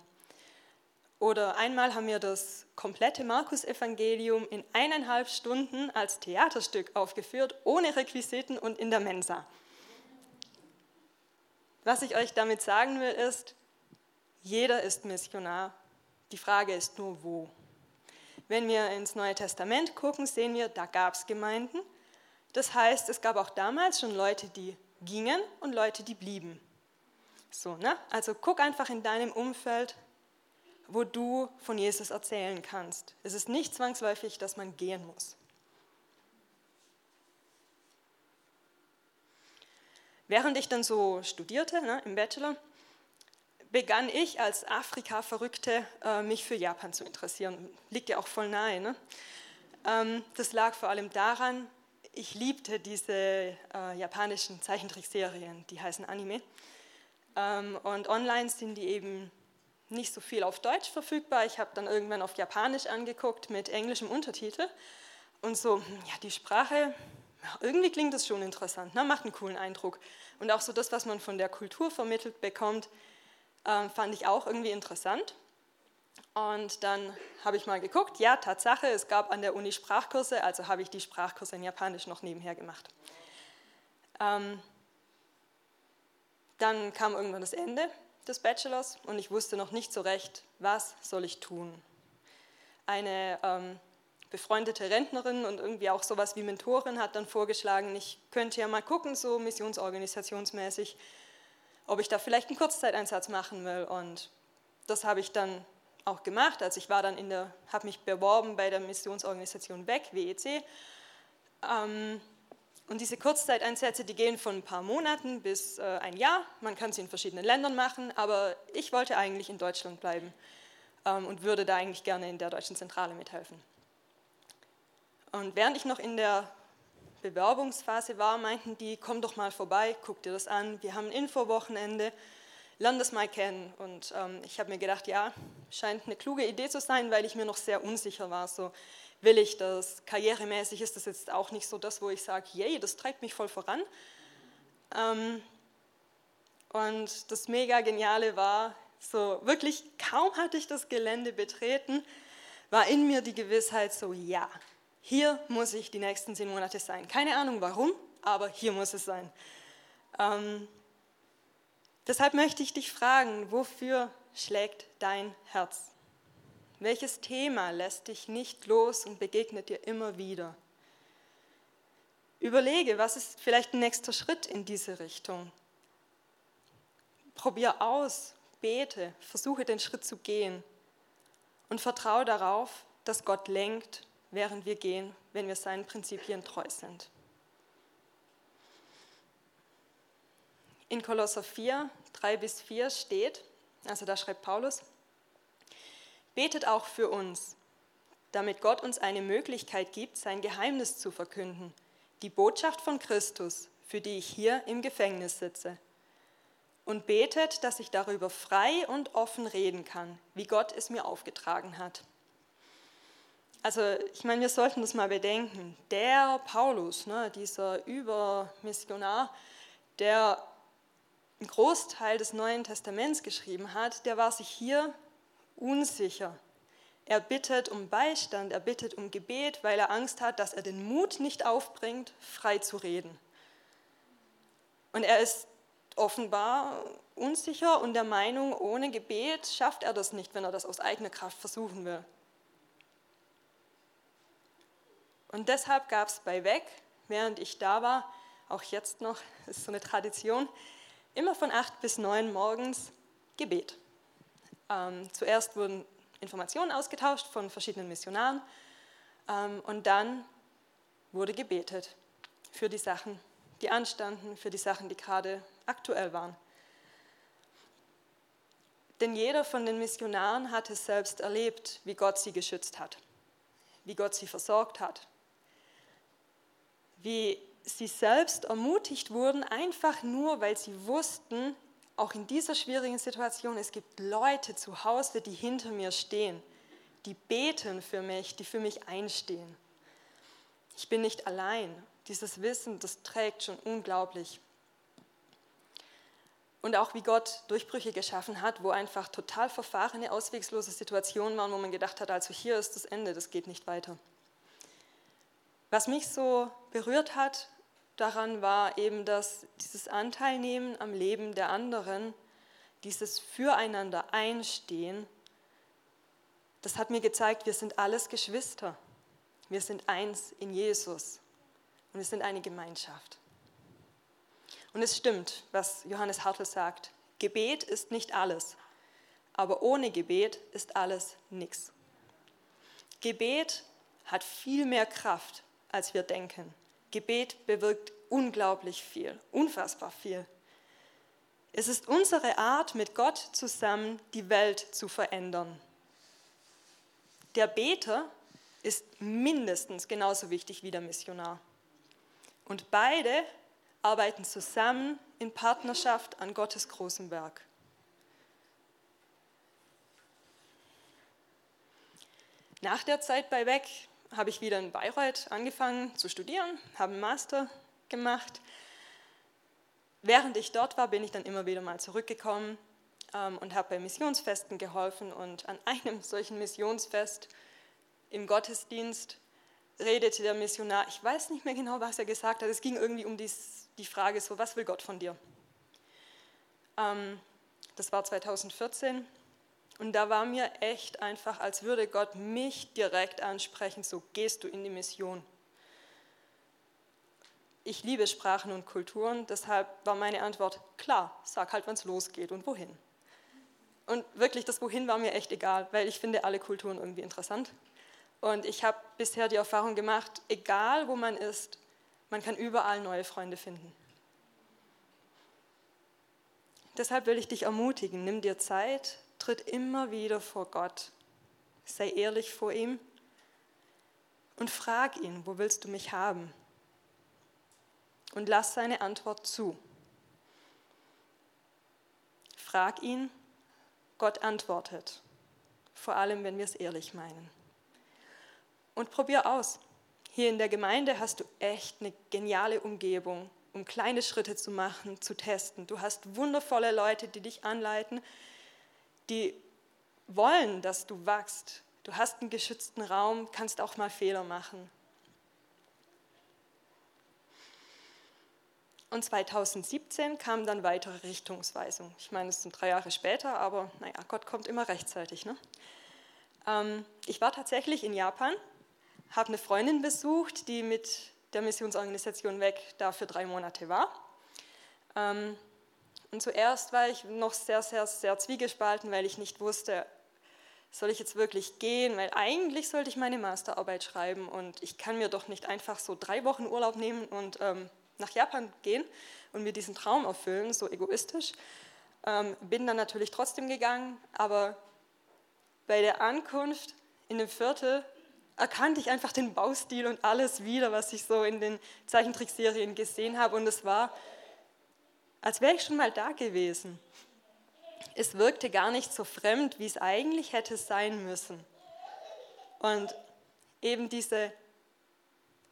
Oder einmal haben wir das komplette Markus-Evangelium in eineinhalb Stunden als Theaterstück aufgeführt, ohne Requisiten und in der Mensa. Was ich euch damit sagen will, ist, jeder ist Missionar. Die Frage ist nur, wo. Wenn wir ins Neue Testament gucken, sehen wir, da gab es Gemeinden. Das heißt, es gab auch damals schon Leute, die gingen und Leute, die blieben. So, ne? Also guck einfach in deinem Umfeld, wo du von Jesus erzählen kannst. Es ist nicht zwangsläufig, dass man gehen muss. Während ich dann so studierte ne, im Bachelor, begann ich als Afrika-Verrückte äh, mich für Japan zu interessieren. Liegt ja auch voll nahe. Ne? Ähm, das lag vor allem daran, ich liebte diese äh, japanischen Zeichentrickserien, die heißen Anime. Ähm, und online sind die eben nicht so viel auf Deutsch verfügbar. Ich habe dann irgendwann auf Japanisch angeguckt mit englischem Untertitel. Und so, hm, ja, die Sprache, irgendwie klingt das schon interessant, ne? macht einen coolen Eindruck. Und auch so das, was man von der Kultur vermittelt bekommt, äh, fand ich auch irgendwie interessant. Und dann habe ich mal geguckt, ja, Tatsache, es gab an der Uni Sprachkurse, also habe ich die Sprachkurse in Japanisch noch nebenher gemacht. Ähm, dann kam irgendwann das Ende des Bachelors und ich wusste noch nicht so recht, was soll ich tun. Eine ähm, befreundete Rentnerin und irgendwie auch sowas wie Mentorin hat dann vorgeschlagen, ich könnte ja mal gucken, so missionsorganisationsmäßig, ob ich da vielleicht einen Kurzzeiteinsatz machen will. Und das habe ich dann auch gemacht. Also ich war dann in der, habe mich beworben bei der Missionsorganisation WEC, WEC. Ähm, und diese Kurzzeiteinsätze, die gehen von ein paar Monaten bis äh, ein Jahr. Man kann sie in verschiedenen Ländern machen, aber ich wollte eigentlich in Deutschland bleiben ähm, und würde da eigentlich gerne in der deutschen Zentrale mithelfen. Und während ich noch in der Bewerbungsphase war, meinten die, komm doch mal vorbei, guck dir das an, wir haben ein Infowochenende, lern das mal kennen. Und ähm, ich habe mir gedacht, ja, scheint eine kluge Idee zu sein, weil ich mir noch sehr unsicher war. So, will ich das? Karrieremäßig ist das jetzt auch nicht so das, wo ich sage, yay, das treibt mich voll voran. Ähm, und das mega Geniale war, so wirklich kaum hatte ich das Gelände betreten, war in mir die Gewissheit so, ja, hier muss ich die nächsten zehn Monate sein. Keine Ahnung warum, aber hier muss es sein. Ähm, deshalb möchte ich dich fragen, wofür schlägt dein Herz? Welches Thema lässt dich nicht los und begegnet dir immer wieder? Überlege, was ist vielleicht ein nächster Schritt in diese Richtung? Probier aus, bete, versuche den Schritt zu gehen und vertraue darauf, dass Gott lenkt während wir gehen, wenn wir seinen Prinzipien treu sind. In Kolosser 4, 3 bis 4 steht, also da schreibt Paulus, betet auch für uns, damit Gott uns eine Möglichkeit gibt, sein Geheimnis zu verkünden, die Botschaft von Christus, für die ich hier im Gefängnis sitze. Und betet, dass ich darüber frei und offen reden kann, wie Gott es mir aufgetragen hat. Also ich meine, wir sollten das mal bedenken. Der Paulus, ne, dieser Übermissionar, der einen Großteil des Neuen Testaments geschrieben hat, der war sich hier unsicher. Er bittet um Beistand, er bittet um Gebet, weil er Angst hat, dass er den Mut nicht aufbringt, frei zu reden. Und er ist offenbar unsicher und der Meinung, ohne Gebet schafft er das nicht, wenn er das aus eigener Kraft versuchen will. Und deshalb gab es bei WEG, während ich da war, auch jetzt noch, ist so eine Tradition, immer von acht bis neun morgens Gebet. Ähm, zuerst wurden Informationen ausgetauscht von verschiedenen Missionaren ähm, und dann wurde gebetet für die Sachen, die anstanden, für die Sachen, die gerade aktuell waren. Denn jeder von den Missionaren hat es selbst erlebt, wie Gott sie geschützt hat, wie Gott sie versorgt hat, wie sie selbst ermutigt wurden, einfach nur, weil sie wussten, auch in dieser schwierigen Situation, es gibt Leute zu Hause, die hinter mir stehen, die beten für mich, die für mich einstehen. Ich bin nicht allein. Dieses Wissen, das trägt schon unglaublich. Und auch wie Gott Durchbrüche geschaffen hat, wo einfach total verfahrene, auswegslose Situationen waren, wo man gedacht hat, also hier ist das Ende, das geht nicht weiter. Was mich so berührt hat daran war eben, dass dieses Anteilnehmen am Leben der anderen, dieses Füreinander einstehen, das hat mir gezeigt, wir sind alles Geschwister. Wir sind eins in Jesus. und wir sind eine Gemeinschaft. Und es stimmt, was Johannes Hartl sagt. Gebet ist nicht alles, aber ohne Gebet ist alles nichts. Gebet hat viel mehr Kraft, als wir denken. Gebet bewirkt unglaublich viel, unfassbar viel. Es ist unsere Art, mit Gott zusammen die Welt zu verändern. Der Beter ist mindestens genauso wichtig wie der Missionar. Und beide arbeiten zusammen in Partnerschaft an Gottes großem Werk. Nach der Zeit bei Weg habe ich wieder in Bayreuth angefangen zu studieren, habe einen Master gemacht. Während ich dort war, bin ich dann immer wieder mal zurückgekommen ähm, und habe bei Missionsfesten geholfen. Und an einem solchen Missionsfest im Gottesdienst redete der Missionar, ich weiß nicht mehr genau, was er gesagt hat, es ging irgendwie um dies, die Frage, so, was will Gott von dir? Ähm, das war 2014 und da war mir echt einfach, als würde Gott mich direkt ansprechen, so gehst du in die Mission. Ich liebe Sprachen und Kulturen, deshalb war meine Antwort, klar, sag halt, wann es losgeht und wohin. Und wirklich, das Wohin war mir echt egal, weil ich finde alle Kulturen irgendwie interessant. Und ich habe bisher die Erfahrung gemacht, egal wo man ist, man kann überall neue Freunde finden. Deshalb will ich dich ermutigen, nimm dir Zeit, tritt immer wieder vor Gott. Sei ehrlich vor ihm und frag ihn, wo willst du mich haben? Und lass seine Antwort zu. Frag ihn, Gott antwortet, vor allem wenn wir es ehrlich meinen. Und probier aus. Hier in der Gemeinde hast du echt eine geniale Umgebung, um kleine Schritte zu machen, zu testen. Du hast wundervolle Leute, die dich anleiten, die wollen, dass du wachst. Du hast einen geschützten Raum, kannst auch mal Fehler machen. Und 2017 kam dann weitere Richtungsweisung. Ich meine, es sind drei Jahre später, aber naja, Gott kommt immer rechtzeitig. Ne? Ähm, ich war tatsächlich in Japan, habe eine Freundin besucht, die mit der Missionsorganisation weg da für drei Monate war. Ähm, und zuerst war ich noch sehr, sehr, sehr zwiegespalten, weil ich nicht wusste, soll ich jetzt wirklich gehen, weil eigentlich sollte ich meine Masterarbeit schreiben und ich kann mir doch nicht einfach so drei Wochen Urlaub nehmen und ähm, nach Japan gehen und mir diesen Traum erfüllen, so egoistisch. Ähm, bin dann natürlich trotzdem gegangen, aber bei der Ankunft in dem Viertel erkannte ich einfach den Baustil und alles wieder, was ich so in den Zeichentrickserien gesehen habe und es war als wäre ich schon mal da gewesen. Es wirkte gar nicht so fremd, wie es eigentlich hätte sein müssen. Und eben diese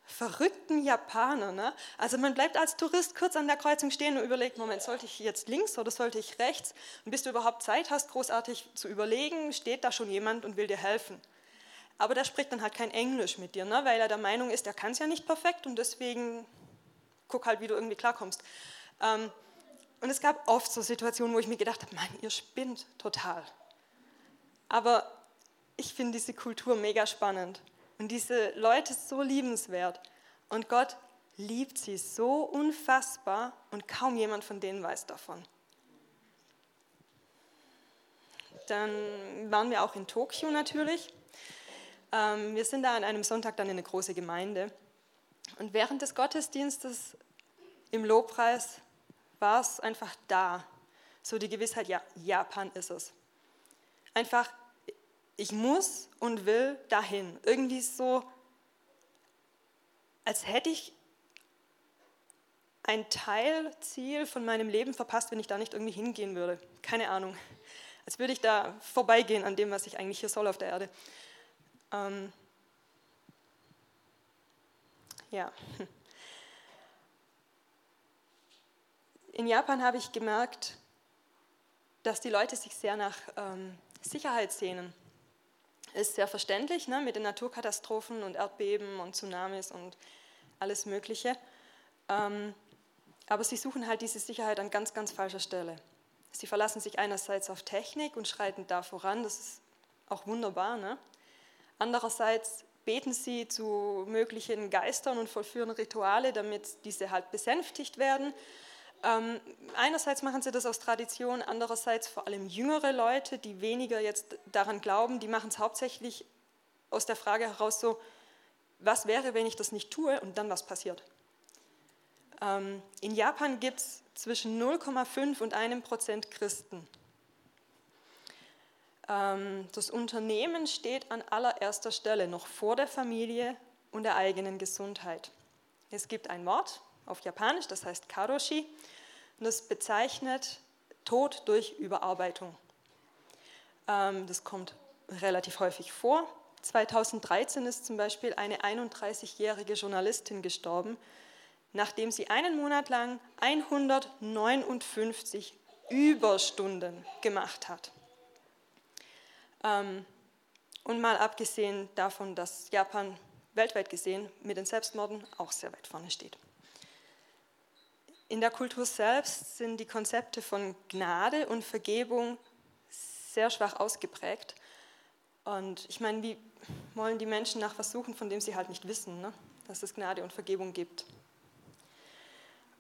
verrückten Japaner. Ne? Also man bleibt als Tourist kurz an der Kreuzung stehen und überlegt, Moment, sollte ich jetzt links oder sollte ich rechts? Und bis du überhaupt Zeit hast, großartig zu überlegen, steht da schon jemand und will dir helfen. Aber der spricht dann halt kein Englisch mit dir, ne? weil er der Meinung ist, er kann es ja nicht perfekt und deswegen guck halt, wie du irgendwie klarkommst. Ähm, und es gab oft so Situationen, wo ich mir gedacht habe, Mann, ihr spinnt total. Aber ich finde diese Kultur mega spannend und diese Leute so liebenswert. Und Gott liebt sie so unfassbar und kaum jemand von denen weiß davon. Dann waren wir auch in Tokio natürlich. Ähm, wir sind da an einem Sonntag dann in eine große Gemeinde. Und während des Gottesdienstes im Lobpreis war es einfach da. So die Gewissheit, ja, Japan ist es. Einfach, ich muss und will dahin. Irgendwie so, als hätte ich ein Teilziel von meinem Leben verpasst, wenn ich da nicht irgendwie hingehen würde. Keine Ahnung. Als würde ich da vorbeigehen an dem, was ich eigentlich hier soll auf der Erde. Ähm, ja. [laughs] in Japan habe ich gemerkt, dass die Leute sich sehr nach ähm, Sicherheit sehnen. Ist sehr verständlich ne, mit den Naturkatastrophen und Erdbeben und Tsunamis und alles Mögliche. Ähm, aber sie suchen halt diese Sicherheit an ganz, ganz falscher Stelle. Sie verlassen sich einerseits auf Technik und schreiten da voran, das ist auch wunderbar. Ne? Andererseits beten sie zu möglichen Geistern und vollführen Rituale, damit diese halt besänftigt werden. Ähm, einerseits machen sie das aus Tradition, andererseits vor allem jüngere Leute, die weniger jetzt daran glauben, die machen es hauptsächlich aus der Frage heraus so, was wäre, wenn ich das nicht tue und dann was passiert. Ähm, in Japan gibt es zwischen 0,5 und einem Prozent Christen. Ähm, das Unternehmen steht an allererster Stelle, noch vor der Familie und der eigenen Gesundheit. Es gibt ein Wort auf Japanisch, das heißt Karoshi, und das bezeichnet Tod durch Überarbeitung. Ähm, das kommt relativ häufig vor. 2013 ist zum Beispiel eine 31-jährige Journalistin gestorben, nachdem sie einen Monat lang 159 Überstunden gemacht hat. Ähm, und mal abgesehen davon, dass Japan weltweit gesehen mit den Selbstmorden auch sehr weit vorne steht. In der Kultur selbst sind die Konzepte von Gnade und Vergebung sehr schwach ausgeprägt. Und ich meine, wie wollen die Menschen nach was suchen, von dem sie halt nicht wissen, ne? dass es Gnade und Vergebung gibt?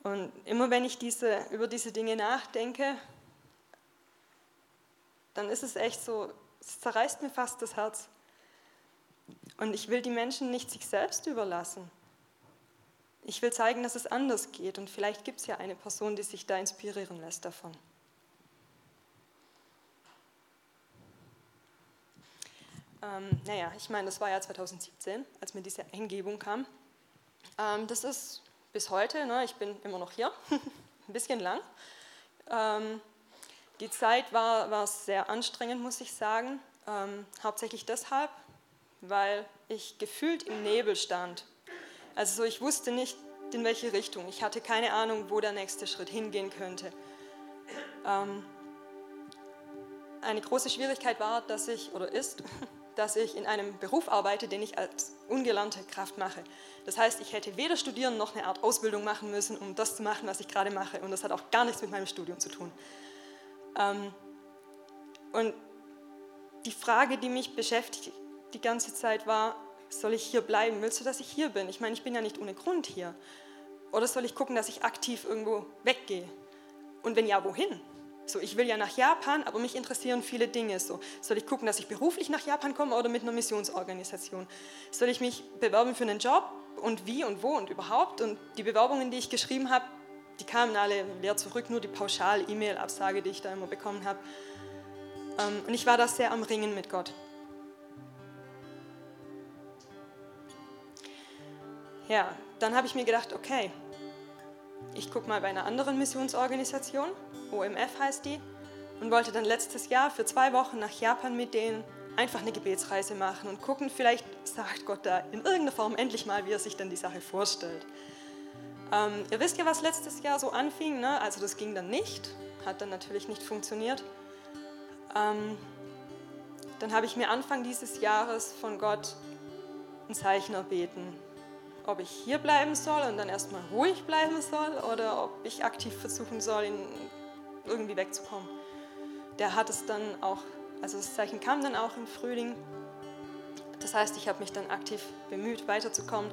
Und immer wenn ich diese, über diese Dinge nachdenke, dann ist es echt so, es zerreißt mir fast das Herz. Und ich will die Menschen nicht sich selbst überlassen. Ich will zeigen, dass es anders geht. Und vielleicht gibt es ja eine Person, die sich da inspirieren lässt davon. Ähm, naja, ich meine, das war ja 2017, als mir diese Eingebung kam. Ähm, das ist bis heute, ne, ich bin immer noch hier, [laughs] ein bisschen lang. Ähm, die Zeit war, war sehr anstrengend, muss ich sagen. Ähm, hauptsächlich deshalb, weil ich gefühlt im Nebel stand. Also ich wusste nicht, in welche Richtung. Ich hatte keine Ahnung, wo der nächste Schritt hingehen könnte. Ähm, eine große Schwierigkeit war, dass ich, oder ist, [laughs] dass ich in einem Beruf arbeite, den ich als ungelernte Kraft mache. Das heißt, ich hätte weder studieren noch eine Art Ausbildung machen müssen, um das zu machen, was ich gerade mache. Und das hat auch gar nichts mit meinem Studium zu tun. Ähm, und die Frage, die mich beschäftigt die ganze Zeit war, soll ich hier bleiben? Willst du, dass ich hier bin? Ich meine, ich bin ja nicht ohne Grund hier. Oder soll ich gucken, dass ich aktiv irgendwo weggehe? Und wenn ja, wohin? So, ich will ja nach Japan, aber mich interessieren viele Dinge. So, soll ich gucken, dass ich beruflich nach Japan komme oder mit einer Missionsorganisation? Soll ich mich bewerben für einen Job und wie und wo und überhaupt? Und die Bewerbungen, die ich geschrieben habe, die kamen alle leer zurück, nur die Pauschal-E-Mail-Absage, die ich da immer bekommen habe. Ähm, und ich war da sehr am Ringen mit Gott. Ja, dann habe ich mir gedacht, okay, ich gucke mal bei einer anderen Missionsorganisation, OMF heißt die, und wollte dann letztes Jahr für zwei Wochen nach Japan mit denen einfach eine Gebetsreise machen und gucken, vielleicht sagt Gott da in irgendeiner Form endlich mal, wie er sich dann die Sache vorstellt. Ähm, ihr wisst ja, was letztes Jahr so anfing, ne? also das ging dann nicht, hat dann natürlich nicht funktioniert. Ähm, dann habe ich mir Anfang dieses Jahres von Gott ein Zeichen erbeten, ob ich hier bleiben soll und dann erstmal ruhig bleiben soll oder ob ich aktiv versuchen soll, irgendwie wegzukommen. Der hat es dann auch, also das Zeichen kam dann auch im Frühling. Das heißt, ich habe mich dann aktiv bemüht, weiterzukommen.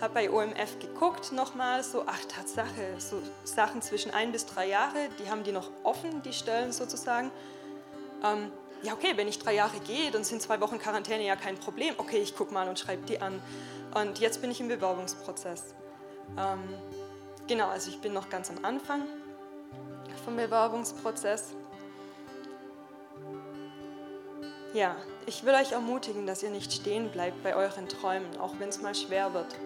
Habe bei OMF geguckt nochmal, so, ach Tatsache, so Sachen zwischen ein bis drei Jahre, die haben die noch offen, die Stellen sozusagen. Ähm, ja, okay, wenn ich drei Jahre gehe, dann sind zwei Wochen Quarantäne ja kein Problem. Okay, ich gucke mal und schreibe die an. Und jetzt bin ich im Bewerbungsprozess. Ähm, genau, also ich bin noch ganz am Anfang vom Bewerbungsprozess. Ja, ich will euch ermutigen, dass ihr nicht stehen bleibt bei euren Träumen, auch wenn es mal schwer wird,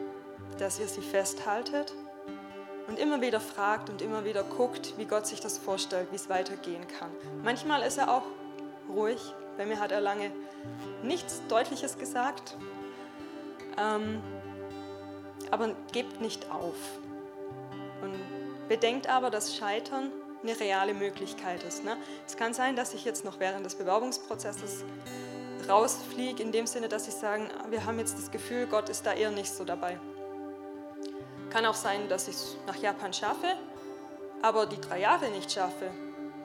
dass ihr sie festhaltet und immer wieder fragt und immer wieder guckt, wie Gott sich das vorstellt, wie es weitergehen kann. Manchmal ist er auch ruhig, bei mir hat er lange nichts Deutliches gesagt, ähm, aber gebt nicht auf. Und bedenkt aber, dass Scheitern eine reale Möglichkeit ist. Ne? Es kann sein, dass ich jetzt noch während des Bewerbungsprozesses rausfliege, in dem Sinne, dass ich sagen, wir haben jetzt das Gefühl, Gott ist da eher nicht so dabei. Kann auch sein, dass ich es nach Japan schaffe, aber die drei Jahre nicht schaffe.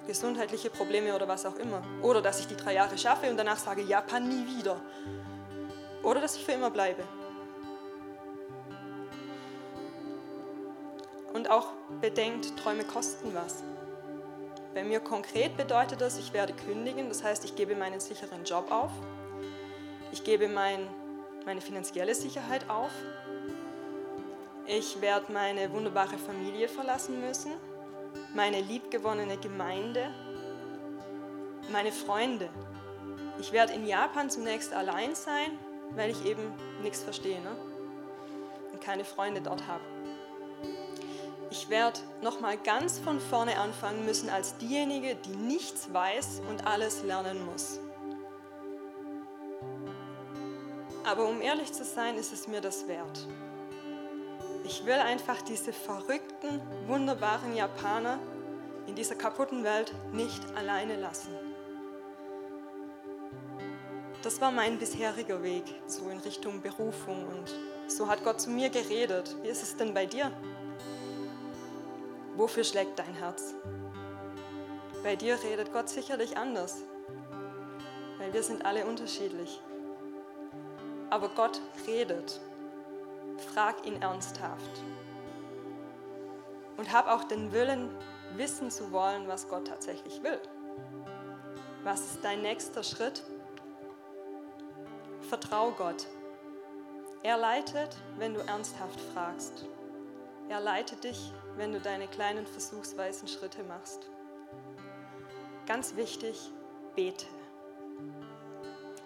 Gesundheitliche Probleme oder was auch immer. Oder dass ich die drei Jahre schaffe und danach sage, Japan nie wieder. oder dass ich für immer bleibe. Und auch bedenkt, Träume kosten was. Bei mir konkret bedeutet das, ich werde kündigen, das heißt, ich gebe meinen sicheren Job auf, ich gebe mein, meine finanzielle Sicherheit auf, ich werde meine wunderbare Familie verlassen müssen, meine liebgewonnene Gemeinde, meine Freunde. Ich werde in Japan zunächst allein sein, weil ich eben nichts verstehe ne? und keine Freunde dort habe. Ich werde nochmal ganz von vorne anfangen müssen als diejenige, die nichts weiß und alles lernen muss. Aber um ehrlich zu sein, ist es mir das wert. Ich will einfach diese verrückten, wunderbaren Japaner in dieser kaputten Welt nicht alleine lassen. Das war mein bisheriger Weg, so in Richtung Berufung und so hat Gott zu mir geredet. Wie ist es denn bei dir? Wofür schlägt dein Herz? Bei dir redet Gott sicherlich anders, weil wir sind alle unterschiedlich. Aber Gott redet. Frag ihn ernsthaft. Und hab auch den Willen, wissen zu wollen, was Gott tatsächlich will. Was ist dein nächster Schritt? Vertrau Gott. Er leitet, wenn du ernsthaft fragst. Er leitet dich, wenn du deine kleinen versuchsweisen Schritte machst. Ganz wichtig, bete.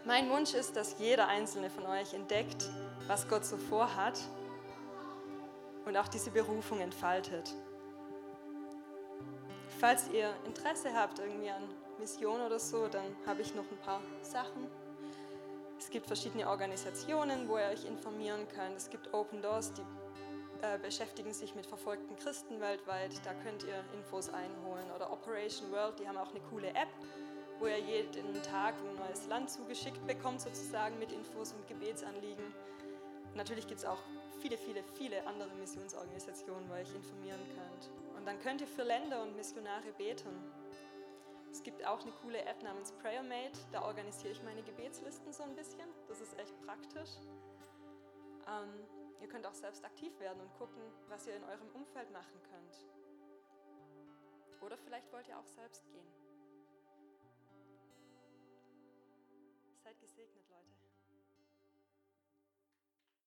Mein Wunsch ist, dass jeder einzelne von euch entdeckt, was Gott so vorhat und auch diese Berufung entfaltet. Falls ihr Interesse habt irgendwie an Mission oder so, dann habe ich noch ein paar Sachen. Es gibt verschiedene Organisationen, wo ihr euch informieren könnt. Es gibt Open Doors, die äh, beschäftigen sich mit verfolgten Christen weltweit. Da könnt ihr Infos einholen. Oder Operation World, die haben auch eine coole App, wo ihr jeden Tag ein neues Land zugeschickt bekommt, sozusagen mit Infos und Gebetsanliegen. Natürlich gibt es auch viele, viele, viele andere Missionsorganisationen, wo euch informieren könnt. Und dann könnt ihr für Länder und Missionare beten. Es gibt auch eine coole App namens PrayerMate, da organisiere ich meine Gebetslisten so ein bisschen. Das ist echt praktisch. Ähm, Ihr könnt auch selbst aktiv werden und gucken, was ihr in eurem Umfeld machen könnt. Oder vielleicht wollt ihr auch selbst gehen.